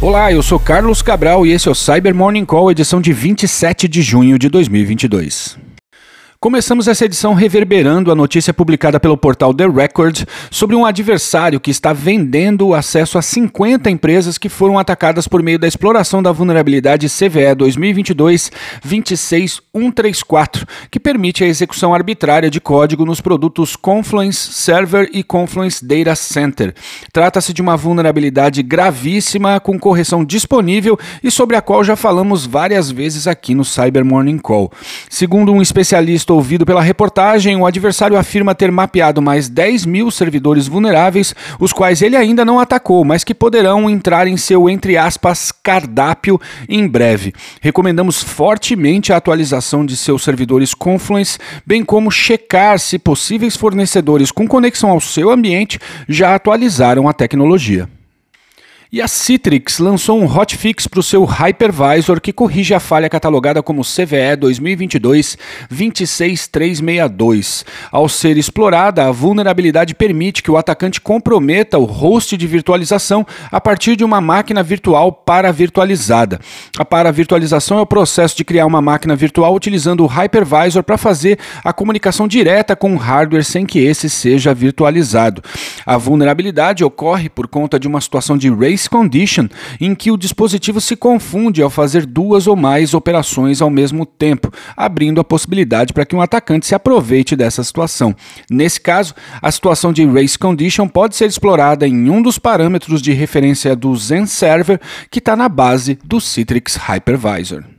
Olá, eu sou Carlos Cabral e esse é o Cyber Morning Call, edição de 27 de junho de 2022. Começamos essa edição reverberando a notícia publicada pelo portal The Record sobre um adversário que está vendendo o acesso a 50 empresas que foram atacadas por meio da exploração da vulnerabilidade CVE 2022-26134, que permite a execução arbitrária de código nos produtos Confluence Server e Confluence Data Center. Trata-se de uma vulnerabilidade gravíssima com correção disponível e sobre a qual já falamos várias vezes aqui no Cyber Morning Call. Segundo um especialista ouvido pela reportagem, o adversário afirma ter mapeado mais 10 mil servidores vulneráveis, os quais ele ainda não atacou, mas que poderão entrar em seu, entre aspas, cardápio em breve. Recomendamos fortemente a atualização de seus servidores Confluence, bem como checar se possíveis fornecedores com conexão ao seu ambiente já atualizaram a tecnologia. E a Citrix lançou um hotfix para o seu hypervisor que corrige a falha catalogada como CVE 2022-26362. Ao ser explorada, a vulnerabilidade permite que o atacante comprometa o host de virtualização a partir de uma máquina virtual para-virtualizada. A para-virtualização é o processo de criar uma máquina virtual utilizando o hypervisor para fazer a comunicação direta com o hardware sem que esse seja virtualizado. A vulnerabilidade ocorre por conta de uma situação de race race condition, em que o dispositivo se confunde ao fazer duas ou mais operações ao mesmo tempo, abrindo a possibilidade para que um atacante se aproveite dessa situação. Nesse caso, a situação de race condition pode ser explorada em um dos parâmetros de referência do Zen Server, que está na base do Citrix Hypervisor.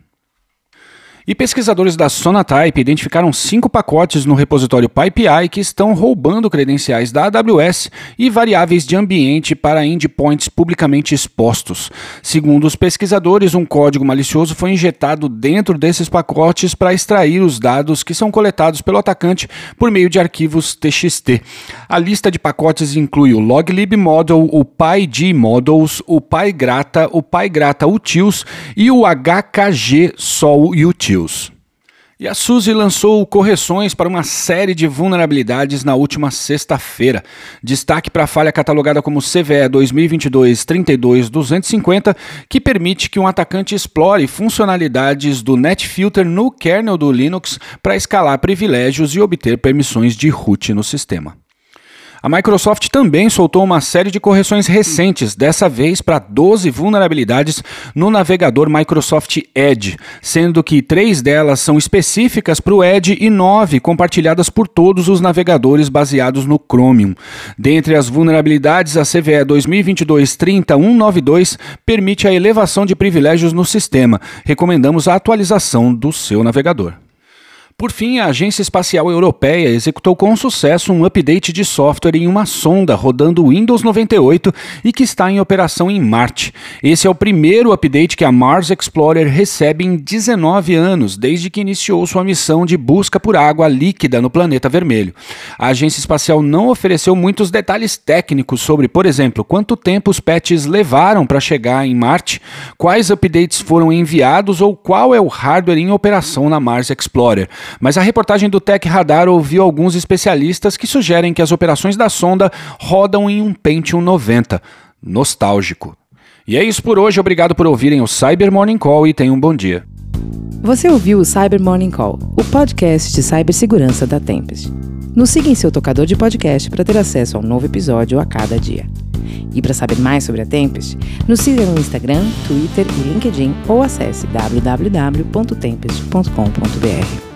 E pesquisadores da Sonatype identificaram cinco pacotes no repositório PyPI que estão roubando credenciais da AWS e variáveis de ambiente para endpoints publicamente expostos. Segundo os pesquisadores, um código malicioso foi injetado dentro desses pacotes para extrair os dados que são coletados pelo atacante por meio de arquivos TXT. A lista de pacotes inclui o loglib model, o PyD models, o PyGrata, o PyGrata utils e o HKG sol utils. News. E a SUSE lançou correções para uma série de vulnerabilidades na última sexta-feira. Destaque para a falha catalogada como CVE 2022-32250, que permite que um atacante explore funcionalidades do NetFilter no kernel do Linux para escalar privilégios e obter permissões de root no sistema. A Microsoft também soltou uma série de correções recentes, dessa vez para 12 vulnerabilidades no navegador Microsoft Edge, sendo que três delas são específicas para o Edge e nove compartilhadas por todos os navegadores baseados no Chromium. Dentre as vulnerabilidades, a CVE 2022-30192 permite a elevação de privilégios no sistema. Recomendamos a atualização do seu navegador. Por fim, a Agência Espacial Europeia executou com sucesso um update de software em uma sonda rodando Windows 98 e que está em operação em Marte. Esse é o primeiro update que a Mars Explorer recebe em 19 anos, desde que iniciou sua missão de busca por água líquida no planeta vermelho. A agência espacial não ofereceu muitos detalhes técnicos sobre, por exemplo, quanto tempo os patches levaram para chegar em Marte, quais updates foram enviados ou qual é o hardware em operação na Mars Explorer. Mas a reportagem do Tech Radar ouviu alguns especialistas que sugerem que as operações da sonda rodam em um Pentium 90. Nostálgico. E é isso por hoje. Obrigado por ouvirem o Cyber Morning Call e tenham um bom dia. Você ouviu o Cyber Morning Call, o podcast de cibersegurança da Tempest. Nos siga em seu tocador de podcast para ter acesso a um novo episódio a cada dia. E para saber mais sobre a Tempest, nos siga no Instagram, Twitter e LinkedIn ou acesse www.tempest.com.br.